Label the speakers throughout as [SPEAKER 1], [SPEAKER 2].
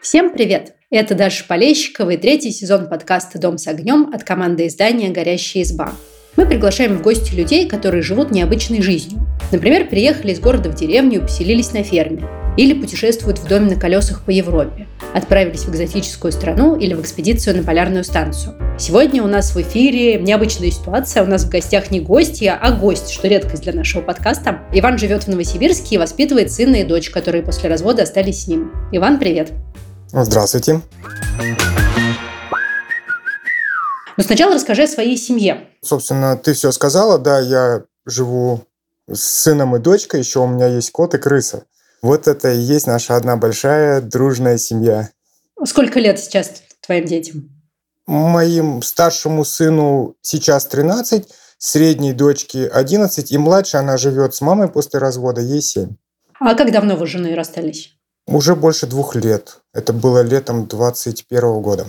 [SPEAKER 1] Всем привет! Это Даша Полещикова и третий сезон подкаста «Дом с огнем» от команды издания «Горящая изба». Мы приглашаем в гости людей, которые живут необычной жизнью. Например, приехали из города в деревню и поселились на ферме. Или путешествуют в доме на колесах по Европе. Отправились в экзотическую страну или в экспедицию на полярную станцию. Сегодня у нас в эфире необычная ситуация. У нас в гостях не гостья, а гость, что редкость для нашего подкаста. Иван живет в Новосибирске и воспитывает сына и дочь, которые после развода остались с ним. Иван, привет!
[SPEAKER 2] Здравствуйте.
[SPEAKER 1] Но сначала расскажи о своей семье.
[SPEAKER 2] Собственно, ты все сказала, да, я живу с сыном и дочкой, еще у меня есть кот и крыса. Вот это и есть наша одна большая дружная семья.
[SPEAKER 1] Сколько лет сейчас твоим детям?
[SPEAKER 2] Моим старшему сыну сейчас 13, средней дочке 11, и младшая она живет с мамой после развода, ей 7.
[SPEAKER 1] А как давно вы с женой расстались?
[SPEAKER 2] Уже больше двух лет. Это было летом 21 года.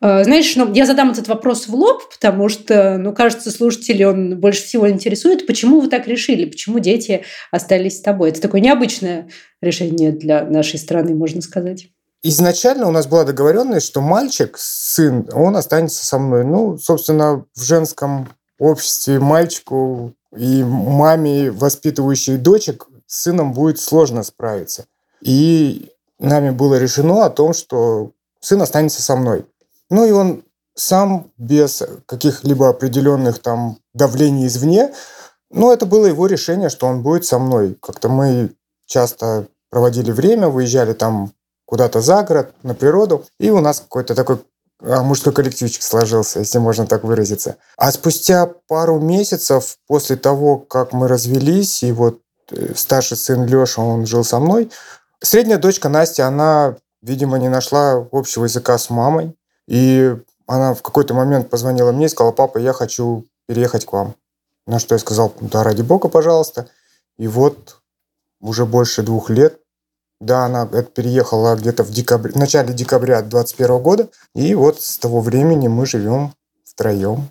[SPEAKER 1] А, знаешь, ну, я задам этот вопрос в лоб, потому что, ну, кажется, слушатели он больше всего интересует. Почему вы так решили? Почему дети остались с тобой? Это такое необычное решение для нашей страны, можно сказать.
[SPEAKER 2] Изначально у нас была договоренность, что мальчик, сын, он останется со мной. Ну, собственно, в женском обществе мальчику и маме, воспитывающей дочек, с сыном будет сложно справиться. И нами было решено о том, что сын останется со мной. Ну и он сам без каких-либо определенных там давлений извне, но это было его решение, что он будет со мной. Как-то мы часто проводили время, выезжали там куда-то за город, на природу, и у нас какой-то такой а, мужской коллективчик сложился, если можно так выразиться. А спустя пару месяцев после того, как мы развелись, и вот э, старший сын Леша, он жил со мной, Средняя дочка Настя, она, видимо, не нашла общего языка с мамой. И она в какой-то момент позвонила мне и сказала, папа, я хочу переехать к вам. На что я сказал, да, ради бога, пожалуйста. И вот уже больше двух лет, да, она переехала где-то в, декабре, в начале декабря 2021 года. И вот с того времени мы живем втроем.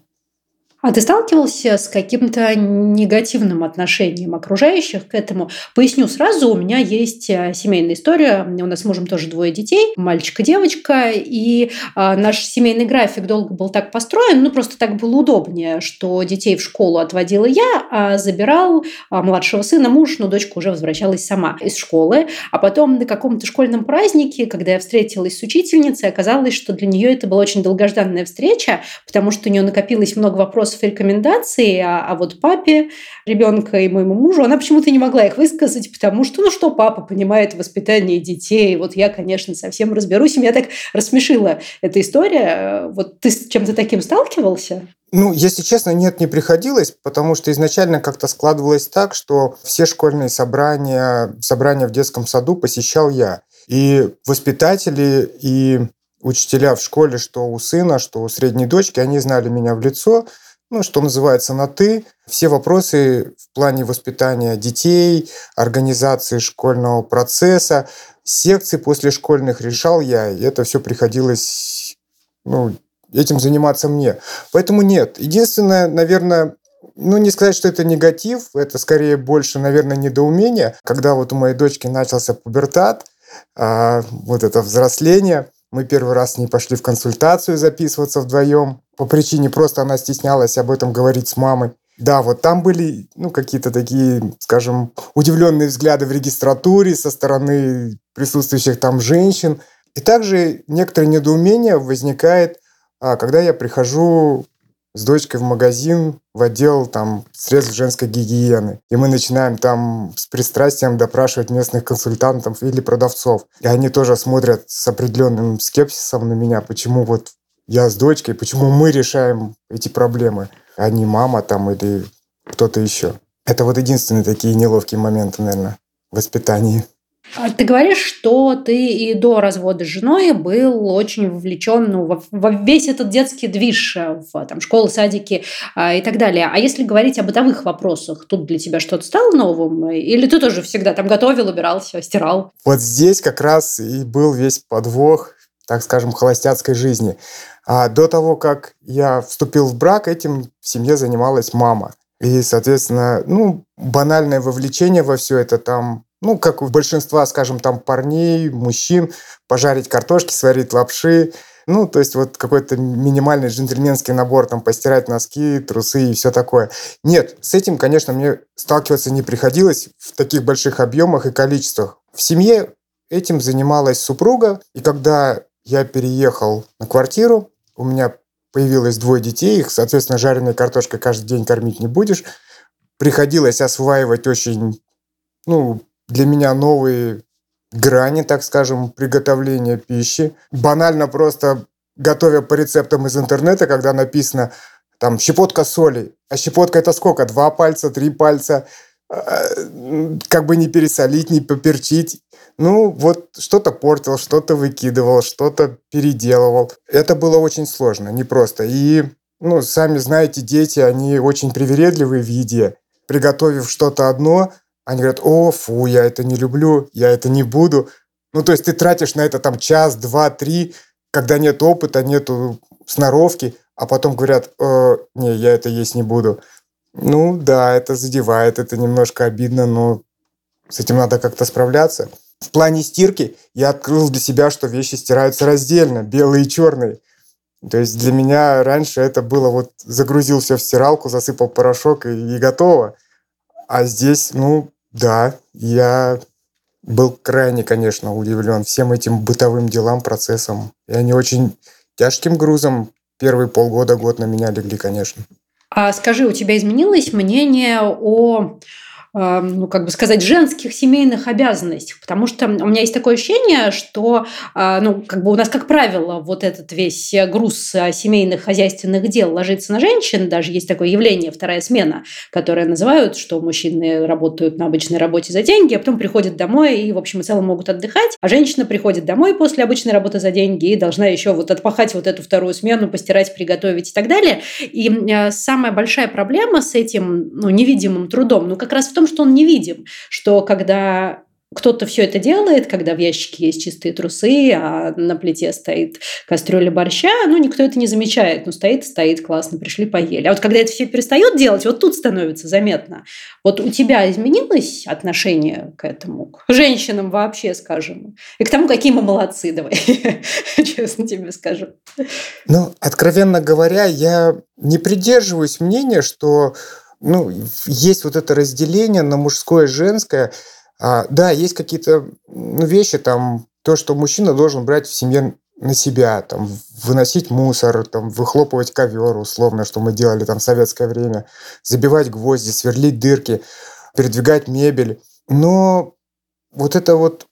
[SPEAKER 1] А ты сталкивался с каким-то негативным отношением окружающих к этому? Поясню сразу, у меня есть э, семейная история. У нас с мужем тоже двое детей, мальчик и девочка. И а, наш семейный график долго был так построен, ну просто так было удобнее, что детей в школу отводила я, а забирал а, младшего сына муж, но дочка уже возвращалась сама из школы. А потом на каком-то школьном празднике, когда я встретилась с учительницей, оказалось, что для нее это была очень долгожданная встреча, потому что у нее накопилось много вопросов вопросов и рекомендаций, а, а вот папе ребенка и моему мужу она почему-то не могла их высказать, потому что, ну что папа понимает воспитание детей, вот я, конечно, совсем разберусь, и меня так рассмешила эта история. Вот ты с чем-то таким сталкивался?
[SPEAKER 2] Ну, если честно, нет, не приходилось, потому что изначально как-то складывалось так, что все школьные собрания, собрания в детском саду посещал я. И воспитатели, и учителя в школе, что у сына, что у средней дочки, они знали меня в лицо, ну, что называется, на «ты». Все вопросы в плане воспитания детей, организации школьного процесса, секций после школьных решал я, и это все приходилось, ну, этим заниматься мне. Поэтому нет. Единственное, наверное, ну, не сказать, что это негатив, это скорее больше, наверное, недоумение. Когда вот у моей дочки начался пубертат, а, вот это взросление – мы первый раз не пошли в консультацию записываться вдвоем. По причине просто она стеснялась об этом говорить с мамой. Да, вот там были ну, какие-то такие, скажем, удивленные взгляды в регистратуре со стороны присутствующих там женщин. И также некоторое недоумение возникает, а, когда я прихожу с дочкой в магазин, в отдел там средств женской гигиены. И мы начинаем там с пристрастием допрашивать местных консультантов или продавцов. И они тоже смотрят с определенным скепсисом на меня, почему вот я с дочкой, почему мы решаем эти проблемы, а не мама там или кто-то еще. Это вот единственные такие неловкие моменты, наверное, в воспитании.
[SPEAKER 1] А ты говоришь, что ты и до развода с женой был очень вовлечен ну, во, весь этот детский движ, э, в там, школы, садики а, и так далее. А если говорить о бытовых вопросах, тут для тебя что-то стало новым? Или ты тоже всегда там готовил, убирал, все, стирал?
[SPEAKER 2] Вот здесь как раз и был весь подвох, так скажем, холостяцкой жизни. А до того, как я вступил в брак, этим в семье занималась мама. И, соответственно, ну, банальное вовлечение во все это там ну, как у большинства, скажем, там парней, мужчин, пожарить картошки, сварить лапши, ну, то есть вот какой-то минимальный джентльменский набор, там, постирать носки, трусы и все такое. Нет, с этим, конечно, мне сталкиваться не приходилось в таких больших объемах и количествах. В семье этим занималась супруга, и когда я переехал на квартиру, у меня появилось двое детей, их, соответственно, жареной картошкой каждый день кормить не будешь. Приходилось осваивать очень, ну, для меня новые грани, так скажем, приготовления пищи. Банально просто готовя по рецептам из интернета, когда написано там щепотка соли. А щепотка это сколько? Два пальца, три пальца. А, как бы не пересолить, не поперчить. Ну, вот что-то портил, что-то выкидывал, что-то переделывал. Это было очень сложно, непросто. И, ну, сами знаете, дети, они очень привередливые в еде. Приготовив что-то одно, они говорят, о, фу, я это не люблю, я это не буду. Ну, то есть ты тратишь на это там час, два, три, когда нет опыта, нету сноровки, а потом говорят, э, не, я это есть не буду. Ну, да, это задевает, это немножко обидно, но с этим надо как-то справляться. В плане стирки я открыл для себя, что вещи стираются раздельно, белые и черные. То есть для меня раньше это было вот загрузил все в стиралку, засыпал порошок и, и готово. А здесь, ну, да, я был крайне, конечно, удивлен всем этим бытовым делам, процессам. И они очень тяжким грузом первые полгода, год на меня легли, конечно.
[SPEAKER 1] А скажи, у тебя изменилось мнение о ну, как бы сказать, женских семейных обязанностях, потому что у меня есть такое ощущение, что, а, ну, как бы у нас, как правило, вот этот весь груз а, семейных хозяйственных дел ложится на женщин, даже есть такое явление «вторая смена», которое называют, что мужчины работают на обычной работе за деньги, а потом приходят домой и, в общем и целом, могут отдыхать, а женщина приходит домой после обычной работы за деньги и должна еще вот отпахать вот эту вторую смену, постирать, приготовить и так далее. И самая большая проблема с этим ну, невидимым трудом, ну, как раз в том, что он невидим, что когда кто-то все это делает, когда в ящике есть чистые трусы, а на плите стоит кастрюля борща, ну, никто это не замечает. Ну, стоит, стоит, классно, пришли, поели. А вот когда это все перестают делать, вот тут становится заметно. Вот у тебя изменилось отношение к этому, к женщинам вообще, скажем, и к тому, какие мы молодцы, давай, честно тебе скажу.
[SPEAKER 2] Ну, откровенно говоря, я не придерживаюсь мнения, что ну, есть вот это разделение на мужское и женское. А, да, есть какие-то ну, вещи, там, то, что мужчина должен брать в семье на себя, там, выносить мусор, там, выхлопывать ковер, условно, что мы делали там в советское время, забивать гвозди, сверлить дырки, передвигать мебель. Но вот это вот,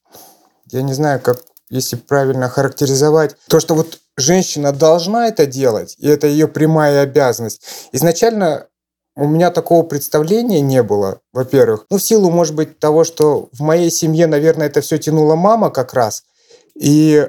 [SPEAKER 2] я не знаю, как, если правильно характеризовать, то, что вот женщина должна это делать, и это ее прямая обязанность. Изначально у меня такого представления не было, во-первых. Ну, в силу, может быть, того, что в моей семье, наверное, это все тянула мама как раз. И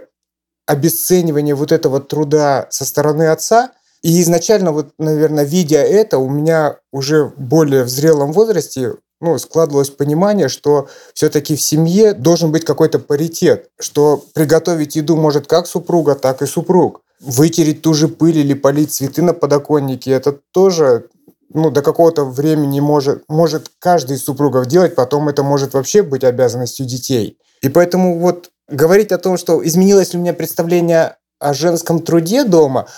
[SPEAKER 2] обесценивание вот этого труда со стороны отца. И изначально, вот, наверное, видя это, у меня уже более в зрелом возрасте ну, складывалось понимание, что все-таки в семье должен быть какой-то паритет, что приготовить еду может как супруга, так и супруг. Вытереть ту же пыль или полить цветы на подоконнике – это тоже ну, до какого-то времени может, может каждый из супругов делать, потом это может вообще быть обязанностью детей. И поэтому вот говорить о том, что изменилось ли у меня представление о женском труде дома,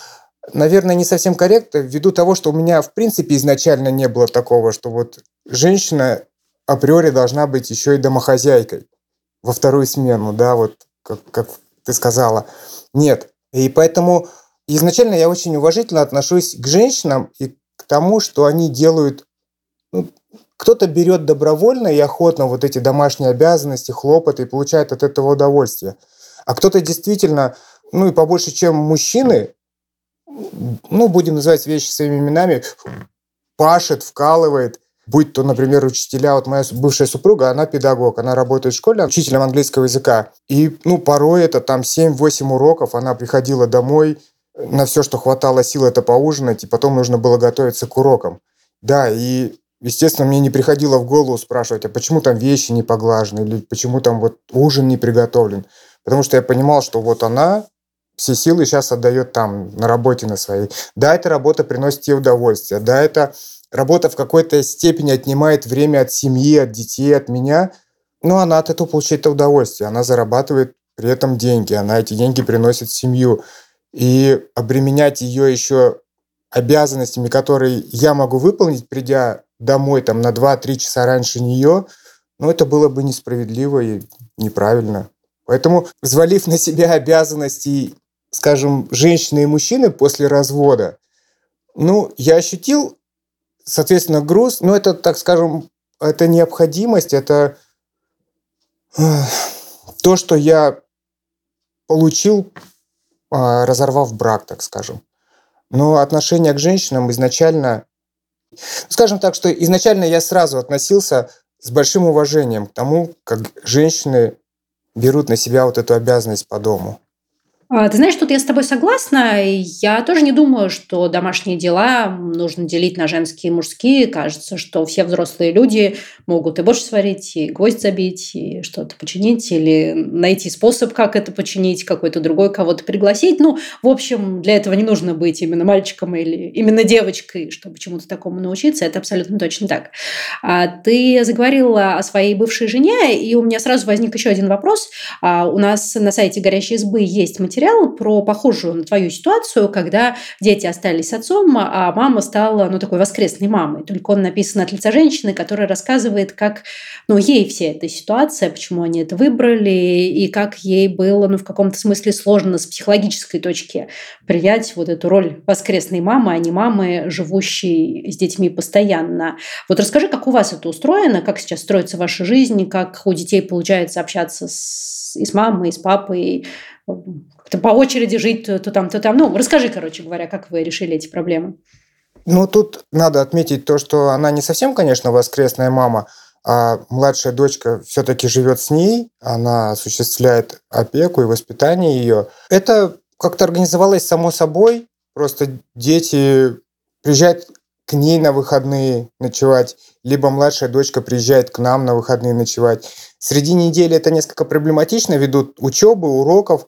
[SPEAKER 2] наверное, не совсем корректно, ввиду того, что у меня, в принципе, изначально не было такого, что вот женщина априори должна быть еще и домохозяйкой во вторую смену, да, вот как, как ты сказала. Нет. И поэтому изначально я очень уважительно отношусь к женщинам и тому, что они делают... Ну, кто-то берет добровольно и охотно вот эти домашние обязанности, хлопоты и получает от этого удовольствие. А кто-то действительно, ну и побольше, чем мужчины, ну, будем называть вещи своими именами, пашет, вкалывает, будь то, например, учителя, вот моя бывшая супруга, она педагог, она работает в школе учителем английского языка. И, ну, порой это там 7-8 уроков, она приходила домой, на все, что хватало сил, это поужинать, и потом нужно было готовиться к урокам. Да, и, естественно, мне не приходило в голову спрашивать, а почему там вещи не поглажены, или почему там вот ужин не приготовлен. Потому что я понимал, что вот она все силы сейчас отдает там, на работе на своей. Да, эта работа приносит ей удовольствие. Да, эта работа в какой-то степени отнимает время от семьи, от детей, от меня. ну, она от этого получает удовольствие, она зарабатывает при этом деньги, она эти деньги приносит в семью. И обременять ее еще обязанностями, которые я могу выполнить, придя домой там на 2-3 часа раньше нее, ну, это было бы несправедливо и неправильно. Поэтому, взвалив на себя обязанности, скажем, женщины и мужчины после развода, ну, я ощутил, соответственно, груз, ну, это, так скажем, это необходимость, это то, что я получил, разорвав брак, так скажем. Но отношение к женщинам изначально... Скажем так, что изначально я сразу относился с большим уважением к тому, как женщины берут на себя вот эту обязанность по дому.
[SPEAKER 1] А, ты знаешь, тут я с тобой согласна. Я тоже не думаю, что домашние дела нужно делить на женские и мужские. Кажется, что все взрослые люди могут и борщ сварить, и гвоздь забить, и что-то починить, или найти способ, как это починить, какой-то другой кого-то пригласить. Ну, в общем, для этого не нужно быть именно мальчиком или именно девочкой, чтобы чему-то такому научиться. Это абсолютно точно так. А ты заговорила о своей бывшей жене, и у меня сразу возник еще один вопрос. А у нас на сайте «Горящей избы» есть материал про похожую на твою ситуацию, когда дети остались с отцом, а мама стала, ну, такой воскресной мамой. Только он написан от лица женщины, которая рассказывает, как, ну, ей вся эта ситуация, почему они это выбрали, и как ей было, ну, в каком-то смысле сложно с психологической точки принять вот эту роль воскресной мамы, а не мамы, живущей с детьми постоянно. Вот расскажи, как у вас это устроено, как сейчас строится ваша жизнь, как у детей получается общаться с, и с мамой, и с папой, как-то по очереди жить то там, то там. Ну, расскажи, короче говоря, как вы решили эти проблемы.
[SPEAKER 2] Ну, тут надо отметить то, что она не совсем, конечно, воскресная мама, а младшая дочка все-таки живет с ней, она осуществляет опеку и воспитание ее. Это как-то организовалось само собой, просто дети приезжают к ней на выходные ночевать, либо младшая дочка приезжает к нам на выходные ночевать. Среди недели это несколько проблематично, ведут учебы, уроков,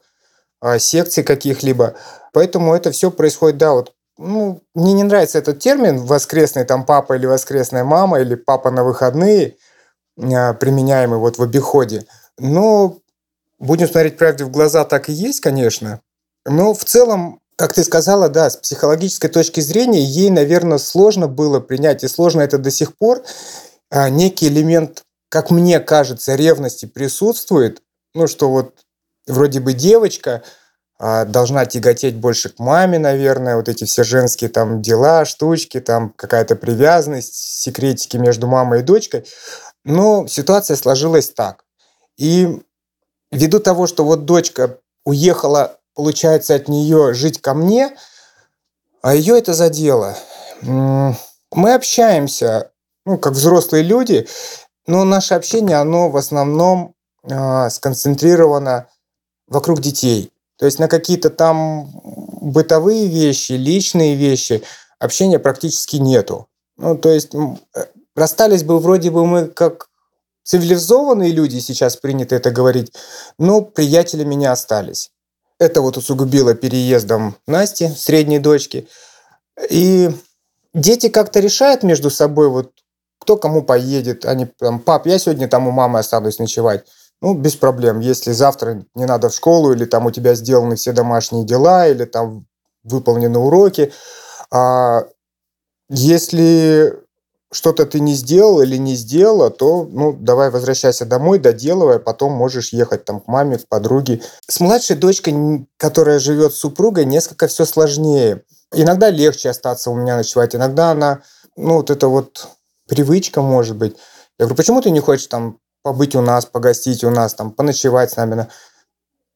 [SPEAKER 2] а, секций каких-либо. Поэтому это все происходит, да, вот ну, мне не нравится этот термин воскресный там папа или воскресная мама или папа на выходные, а, применяемый вот в обиходе. Но будем смотреть правде в глаза, так и есть, конечно. Но в целом, как ты сказала, да, с психологической точки зрения ей, наверное, сложно было принять, и сложно это до сих пор, а, некий элемент как мне кажется, ревности присутствует, ну, что вот вроде бы девочка должна тяготеть больше к маме, наверное, вот эти все женские там дела, штучки, там какая-то привязанность, секретики между мамой и дочкой. Но ситуация сложилась так. И ввиду того, что вот дочка уехала, получается, от нее жить ко мне, а ее это задело. Мы общаемся, ну, как взрослые люди, но наше общение, оно в основном э, сконцентрировано вокруг детей. То есть на какие-то там бытовые вещи, личные вещи общения практически нету. Ну, то есть э, расстались бы вроде бы мы как цивилизованные люди, сейчас принято это говорить, но приятели меня остались. Это вот усугубило переездом Насти, средней дочки. И дети как-то решают между собой вот кто кому поедет. Они там, пап, я сегодня там у мамы останусь ночевать. Ну, без проблем. Если завтра не надо в школу, или там у тебя сделаны все домашние дела, или там выполнены уроки. А если что-то ты не сделал или не сделала, то, ну, давай возвращайся домой, доделывай, а потом можешь ехать там к маме, к подруге. С младшей дочкой, которая живет с супругой, несколько все сложнее. Иногда легче остаться у меня ночевать, иногда она, ну, вот это вот привычка, может быть. Я говорю, почему ты не хочешь там побыть у нас, погостить у нас, там, поночевать с нами?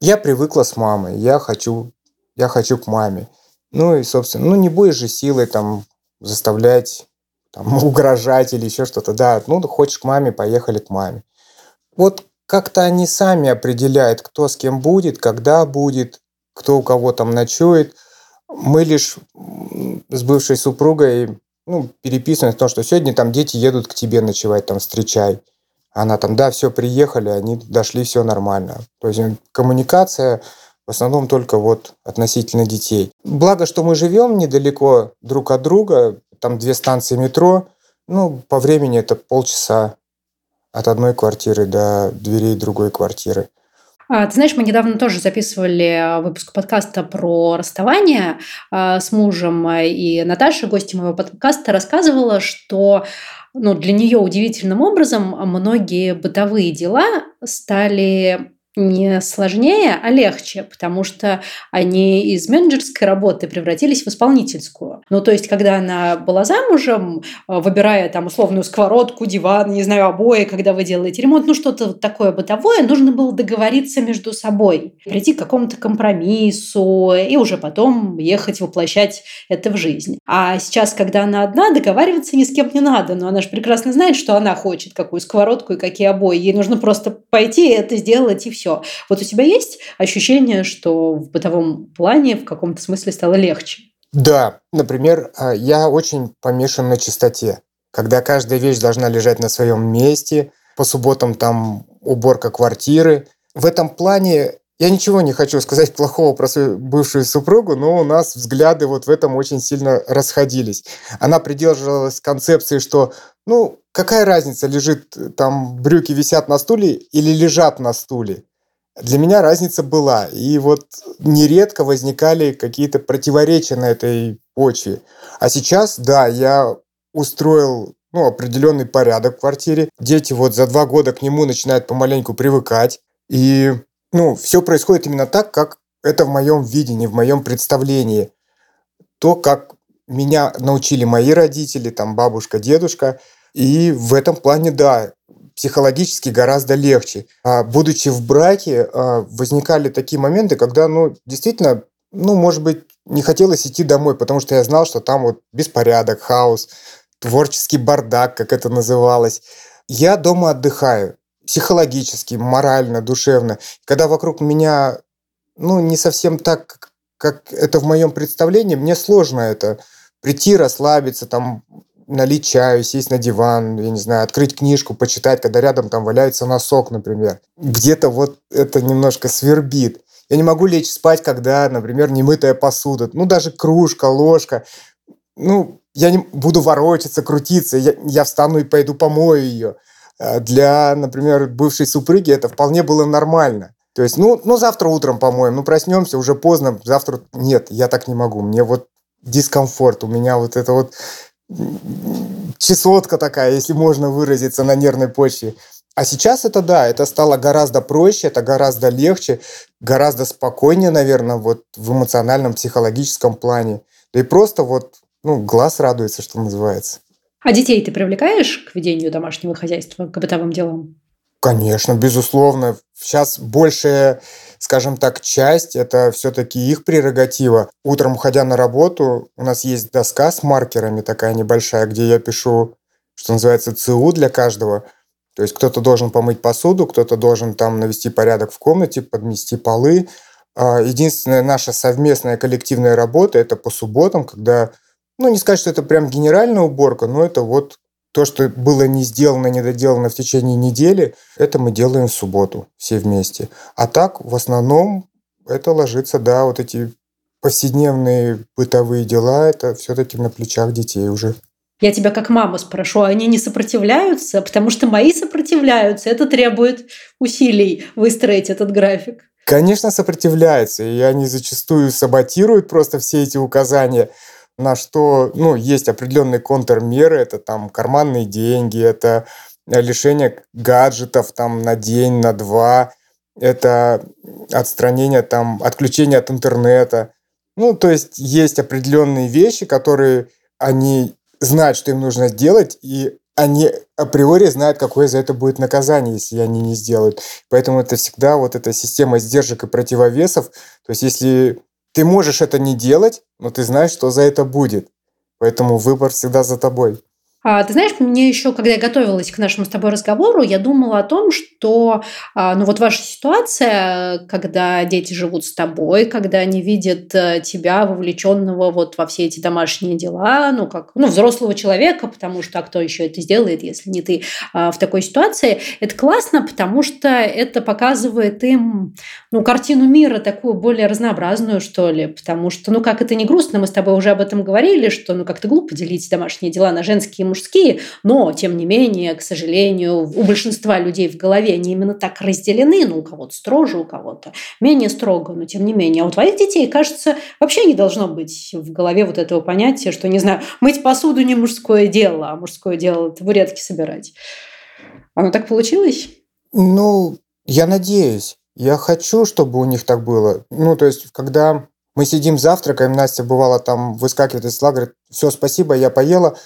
[SPEAKER 2] Я привыкла с мамой, я хочу, я хочу к маме. Ну и, собственно, ну не будешь же силой там заставлять, там, угрожать или еще что-то. Да, ну хочешь к маме, поехали к маме. Вот как-то они сами определяют, кто с кем будет, когда будет, кто у кого там ночует. Мы лишь с бывшей супругой ну, переписываем о том, что сегодня там дети едут к тебе ночевать, там, встречай. Она там, да, все, приехали, они дошли, все нормально. То есть коммуникация в основном только вот относительно детей. Благо, что мы живем недалеко друг от друга, там две станции метро, ну, по времени это полчаса от одной квартиры до дверей другой квартиры.
[SPEAKER 1] А, ты знаешь, мы недавно тоже записывали выпуск подкаста про расставание а, с мужем, и Наташа, гостья моего подкаста, рассказывала, что ну, для нее удивительным образом многие бытовые дела стали не сложнее, а легче, потому что они из менеджерской работы превратились в исполнительскую. Ну, то есть, когда она была замужем, э, выбирая там условную сковородку, диван, не знаю, обои, когда вы делаете ремонт, ну, что-то такое бытовое, нужно было договориться между собой, прийти к какому-то компромиссу и уже потом ехать воплощать это в жизнь. А сейчас, когда она одна, договариваться ни с кем не надо, но она же прекрасно знает, что она хочет, какую сковородку и какие обои. Ей нужно просто пойти это сделать, и все все. Вот у тебя есть ощущение, что в бытовом плане в каком-то смысле стало легче?
[SPEAKER 2] Да, например, а, я очень помешан на чистоте. Когда каждая вещь должна лежать на своем месте, по субботам там уборка квартиры. В этом плане я ничего не хочу сказать плохого про свою бывшую супругу, но у нас взгляды вот в этом очень сильно расходились. Она придерживалась концепции, что, ну, какая разница, лежит там брюки висят на стуле или лежат на стуле. Для меня разница была. И вот нередко возникали какие-то противоречия на этой почве. А сейчас, да, я устроил ну, определенный порядок в квартире. Дети вот за два года к нему начинают помаленьку привыкать. И ну, все происходит именно так, как это в моем видении, в моем представлении. То, как меня научили мои родители, там бабушка, дедушка. И в этом плане, да, психологически гораздо легче. А будучи в браке, а, возникали такие моменты, когда, ну, действительно, ну, может быть, не хотелось идти домой, потому что я знал, что там вот беспорядок, хаос, творческий бардак, как это называлось. Я дома отдыхаю психологически, морально, душевно. Когда вокруг меня, ну, не совсем так, как это в моем представлении, мне сложно это прийти, расслабиться, там, налить чаю, сесть на диван, я не знаю, открыть книжку, почитать, когда рядом там валяется носок, например. Где-то вот это немножко свербит. Я не могу лечь спать, когда, например, немытая посуда, ну, даже кружка, ложка. Ну, я не буду ворочаться, крутиться, я, я встану и пойду помою ее. А для, например, бывшей супруги это вполне было нормально. То есть, ну, ну завтра утром помоем, ну проснемся, уже поздно, завтра... Нет, я так не могу. Мне вот дискомфорт, у меня вот это вот чесотка такая, если можно выразиться на нервной почве. А сейчас это да, это стало гораздо проще, это гораздо легче, гораздо спокойнее, наверное, вот в эмоциональном, психологическом плане. Да и просто вот, ну, глаз радуется, что называется.
[SPEAKER 1] А детей ты привлекаешь к ведению домашнего хозяйства, к бытовым делам?
[SPEAKER 2] Конечно, безусловно. Сейчас большая, скажем так, часть – это все-таки их прерогатива. Утром, уходя на работу, у нас есть доска с маркерами такая небольшая, где я пишу, что называется, ЦУ для каждого. То есть кто-то должен помыть посуду, кто-то должен там навести порядок в комнате, подмести полы. А единственная наша совместная коллективная работа – это по субботам, когда, ну, не сказать, что это прям генеральная уборка, но это вот то, что было не сделано, не доделано в течение недели, это мы делаем в субботу все вместе. А так, в основном, это ложится, да, вот эти повседневные бытовые дела, это все-таки на плечах детей уже.
[SPEAKER 1] Я тебя как мама спрошу, они не сопротивляются? Потому что мои сопротивляются. Это требует усилий выстроить этот график.
[SPEAKER 2] Конечно, сопротивляются. И они зачастую саботируют просто все эти указания на что ну, есть определенные контрмеры, это там карманные деньги, это лишение гаджетов там на день, на два, это отстранение, там, отключение от интернета. Ну, то есть есть определенные вещи, которые они знают, что им нужно сделать, и они априори знают, какое за это будет наказание, если они не сделают. Поэтому это всегда вот эта система сдержек и противовесов. То есть если ты можешь это не делать, но ты знаешь, что за это будет. Поэтому выбор всегда за тобой.
[SPEAKER 1] А, ты знаешь, мне еще, когда я готовилась к нашему с тобой разговору, я думала о том, что, а, ну вот ваша ситуация, когда дети живут с тобой, когда они видят э, тебя вовлеченного вот во все эти домашние дела, ну как, ну взрослого человека, потому что а кто еще это сделает, если не ты а, в такой ситуации, это классно, потому что это показывает им, ну картину мира такую более разнообразную, что ли, потому что, ну как это не грустно, мы с тобой уже об этом говорили, что ну как-то глупо делить домашние дела на женские и мужские, но, тем не менее, к сожалению, у большинства людей в голове они именно так разделены, ну, у кого-то строже, у кого-то менее строго, но тем не менее. А у твоих детей, кажется, вообще не должно быть в голове вот этого понятия, что, не знаю, мыть посуду не мужское дело, а мужское дело табуретки собирать. Оно так получилось?
[SPEAKER 2] Ну, я надеюсь. Я хочу, чтобы у них так было. Ну, то есть, когда мы сидим завтракаем, Настя бывала там выскакивает из стола, говорит, все, спасибо, я поела.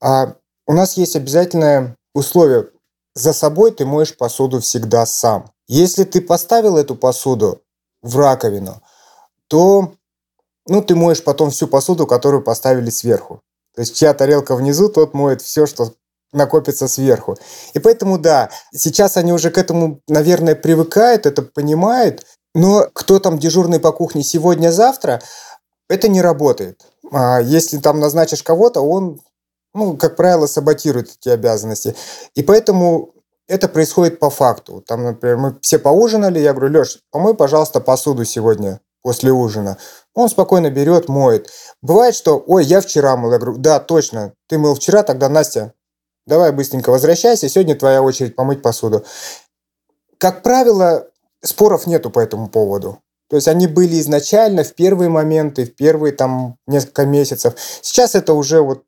[SPEAKER 2] А у нас есть обязательное условие. За собой ты моешь посуду всегда сам. Если ты поставил эту посуду в раковину, то ну, ты моешь потом всю посуду, которую поставили сверху. То есть чья тарелка внизу, тот моет все, что накопится сверху. И поэтому, да, сейчас они уже к этому, наверное, привыкают, это понимают, но кто там дежурный по кухне сегодня-завтра, это не работает. А если там назначишь кого-то, он, ну, как правило, саботирует эти обязанности. И поэтому это происходит по факту. Там, например, мы все поужинали, я говорю, Леш, помой, пожалуйста, посуду сегодня после ужина. Он спокойно берет, моет. Бывает, что, ой, я вчера мыл. Я говорю, да, точно, ты мыл вчера, тогда, Настя, давай быстренько возвращайся, сегодня твоя очередь помыть посуду. Как правило, споров нету по этому поводу. То есть они были изначально в первые моменты, в первые там несколько месяцев. Сейчас это уже вот,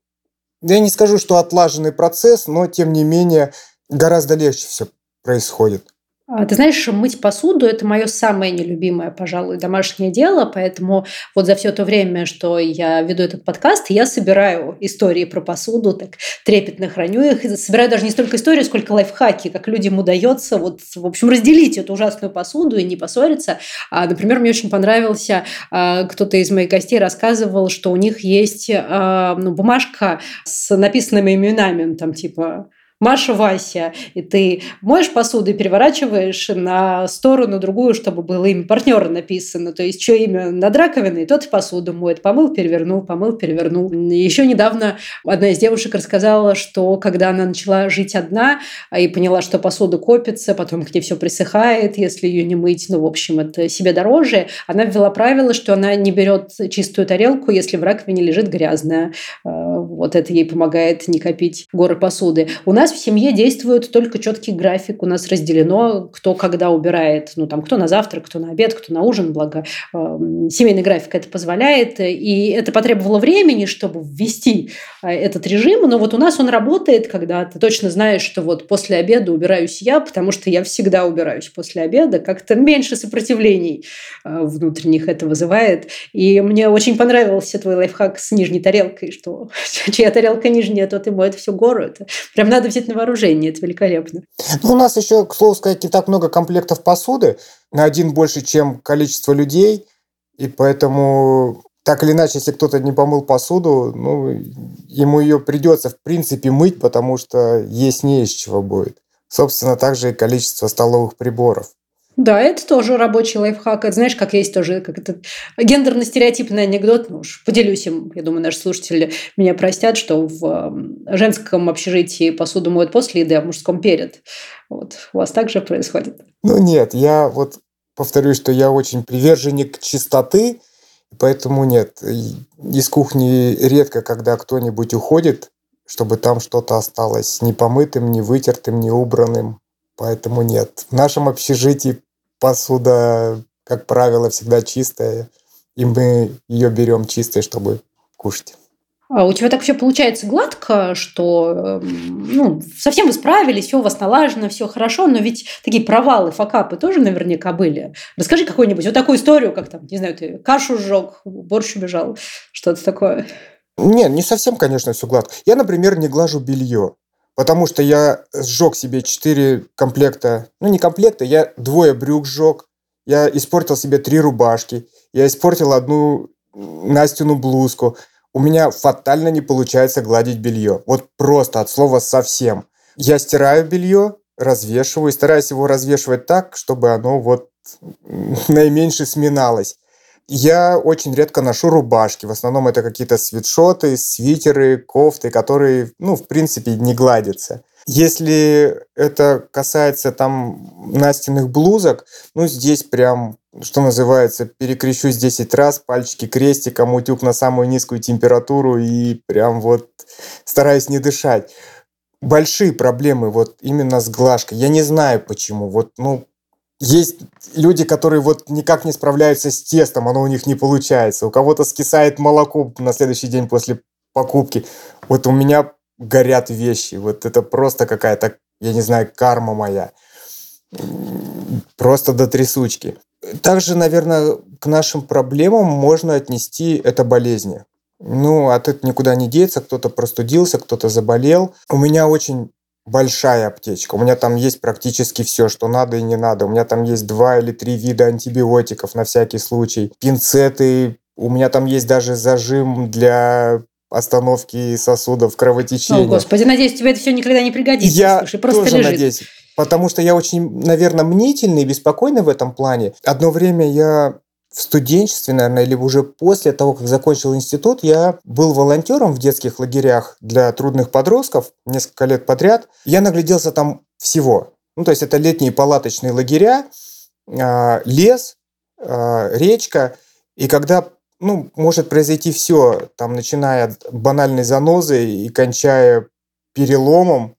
[SPEAKER 2] я не скажу, что отлаженный процесс, но тем не менее гораздо легче все происходит.
[SPEAKER 1] А, ты знаешь, мыть посуду – это мое самое нелюбимое, пожалуй, домашнее дело, поэтому вот за все то время, что я веду этот подкаст, я собираю истории про посуду, так трепетно храню их, собираю даже не столько истории, сколько лайфхаки, как людям удается вот, в общем, разделить эту ужасную посуду и не поссориться. А, например, мне очень понравился, а, кто-то из моих гостей рассказывал, что у них есть ну, бумажка с написанными именами, там типа Маша, Вася, и ты моешь посуду и переворачиваешь на сторону другую, чтобы было имя партнера написано. То есть, что имя над раковиной, тот и посуду моет. Помыл, перевернул, помыл, перевернул. Еще недавно одна из девушек рассказала, что когда она начала жить одна и поняла, что посуда копится, потом к ней все присыхает, если ее не мыть, ну, в общем, это себе дороже, она ввела правило, что она не берет чистую тарелку, если в раковине лежит грязная. А, вот это ей помогает не копить горы посуды. У нас нас в семье действует только четкий график. У нас разделено, кто когда убирает. Ну, там, кто на завтрак, кто на обед, кто на ужин. Благо, э, семейный график это позволяет. И это потребовало времени, чтобы ввести э, этот режим. Но вот у нас он работает, когда ты точно знаешь, что вот после обеда убираюсь я, потому что я всегда убираюсь после обеда. Как-то меньше сопротивлений э, внутренних это вызывает. И мне очень понравился твой лайфхак с нижней тарелкой, что чья тарелка нижняя, тот и моет всю гору. Это прям надо взять на вооружение, это великолепно.
[SPEAKER 2] Ну, у нас еще, к слову сказать, не так много комплектов посуды, на один больше, чем количество людей, и поэтому так или иначе, если кто-то не помыл посуду, ну, ему ее придется, в принципе, мыть, потому что есть не из чего будет. Собственно, также и количество столовых приборов.
[SPEAKER 1] Да, это тоже рабочий лайфхак. Это, знаешь, как есть тоже как это, гендерно-стереотипный анекдот. Ну уж поделюсь им. Я думаю, наши слушатели меня простят, что в женском общежитии посуду моют после еды, а в мужском перед. Вот. У вас также происходит?
[SPEAKER 2] Ну нет, я вот повторюсь, что я очень приверженник чистоты, поэтому нет. Из кухни редко, когда кто-нибудь уходит, чтобы там что-то осталось непомытым, не вытертым, не убранным. Поэтому нет. В нашем общежитии посуда, как правило, всегда чистая, и мы ее берем чистой, чтобы кушать.
[SPEAKER 1] А у тебя так все получается гладко, что эм, ну, совсем вы справились, все у вас налажено, все хорошо, но ведь такие провалы, факапы тоже наверняка были. Расскажи какую-нибудь вот такую историю, как там, не знаю, ты кашу сжег, борщ убежал, что-то такое.
[SPEAKER 2] Нет, не совсем, конечно, все гладко. Я, например, не глажу белье. Потому что я сжег себе 4 комплекта, ну не комплекта, я двое брюк сжег, я испортил себе три рубашки, я испортил одну Настину блузку. У меня фатально не получается гладить белье. Вот просто от слова совсем. Я стираю белье, развешиваю, стараюсь его развешивать так, чтобы оно вот наименьше сминалось. Я очень редко ношу рубашки. В основном это какие-то свитшоты, свитеры, кофты, которые, ну, в принципе, не гладятся. Если это касается там настенных блузок, ну, здесь прям, что называется, перекрещусь 10 раз, пальчики крестиком, утюг на самую низкую температуру и прям вот стараюсь не дышать. Большие проблемы вот именно с глажкой. Я не знаю почему. Вот, ну, есть люди, которые вот никак не справляются с тестом, оно у них не получается. У кого-то скисает молоко на следующий день после покупки. Вот у меня горят вещи. Вот это просто какая-то, я не знаю, карма моя. Просто до трясучки. Также, наверное, к нашим проблемам можно отнести это болезни. Ну, от этого никуда не деться. Кто-то простудился, кто-то заболел. У меня очень большая аптечка. У меня там есть практически все, что надо и не надо. У меня там есть два или три вида антибиотиков на всякий случай. Пинцеты. У меня там есть даже зажим для остановки сосудов, кровотечения. О,
[SPEAKER 1] Господи, надеюсь, тебе это все никогда не пригодится.
[SPEAKER 2] Я Слушай, просто тоже лежит. надеюсь. Потому что я очень, наверное, мнительный и беспокойный в этом плане. Одно время я в студенчестве, наверное, или уже после того, как закончил институт, я был волонтером в детских лагерях для трудных подростков несколько лет подряд. Я нагляделся там всего. Ну, то есть это летние палаточные лагеря, а, лес, а, речка. И когда ну, может произойти все, там, начиная от банальной занозы и кончая переломом,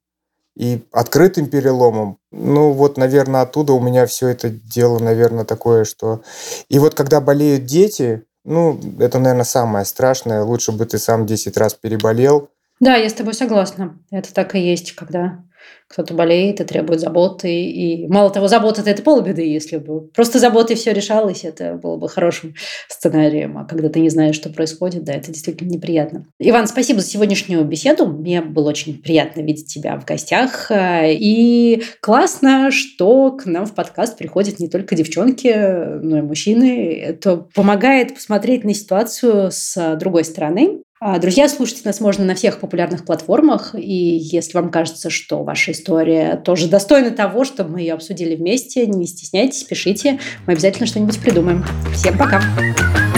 [SPEAKER 2] и открытым переломом. Ну, вот, наверное, оттуда у меня все это дело, наверное, такое, что... И вот когда болеют дети, ну, это, наверное, самое страшное. Лучше бы ты сам 10 раз переболел.
[SPEAKER 1] Да, я с тобой согласна. Это так и есть, когда кто-то болеет и требует заботы. И мало того, забота это полбеды, если бы просто заботой все решалось, это было бы хорошим сценарием. А когда ты не знаешь, что происходит, да, это действительно неприятно. Иван, спасибо за сегодняшнюю беседу. Мне было очень приятно видеть тебя в гостях. И классно, что к нам в подкаст приходят не только девчонки, но и мужчины. Это помогает посмотреть на ситуацию с другой стороны. А, друзья, слушать нас можно на всех популярных платформах, и если вам кажется, что ваша история тоже достойна того, чтобы мы ее обсудили вместе, не стесняйтесь, пишите, мы обязательно что-нибудь придумаем. Всем пока! Пока.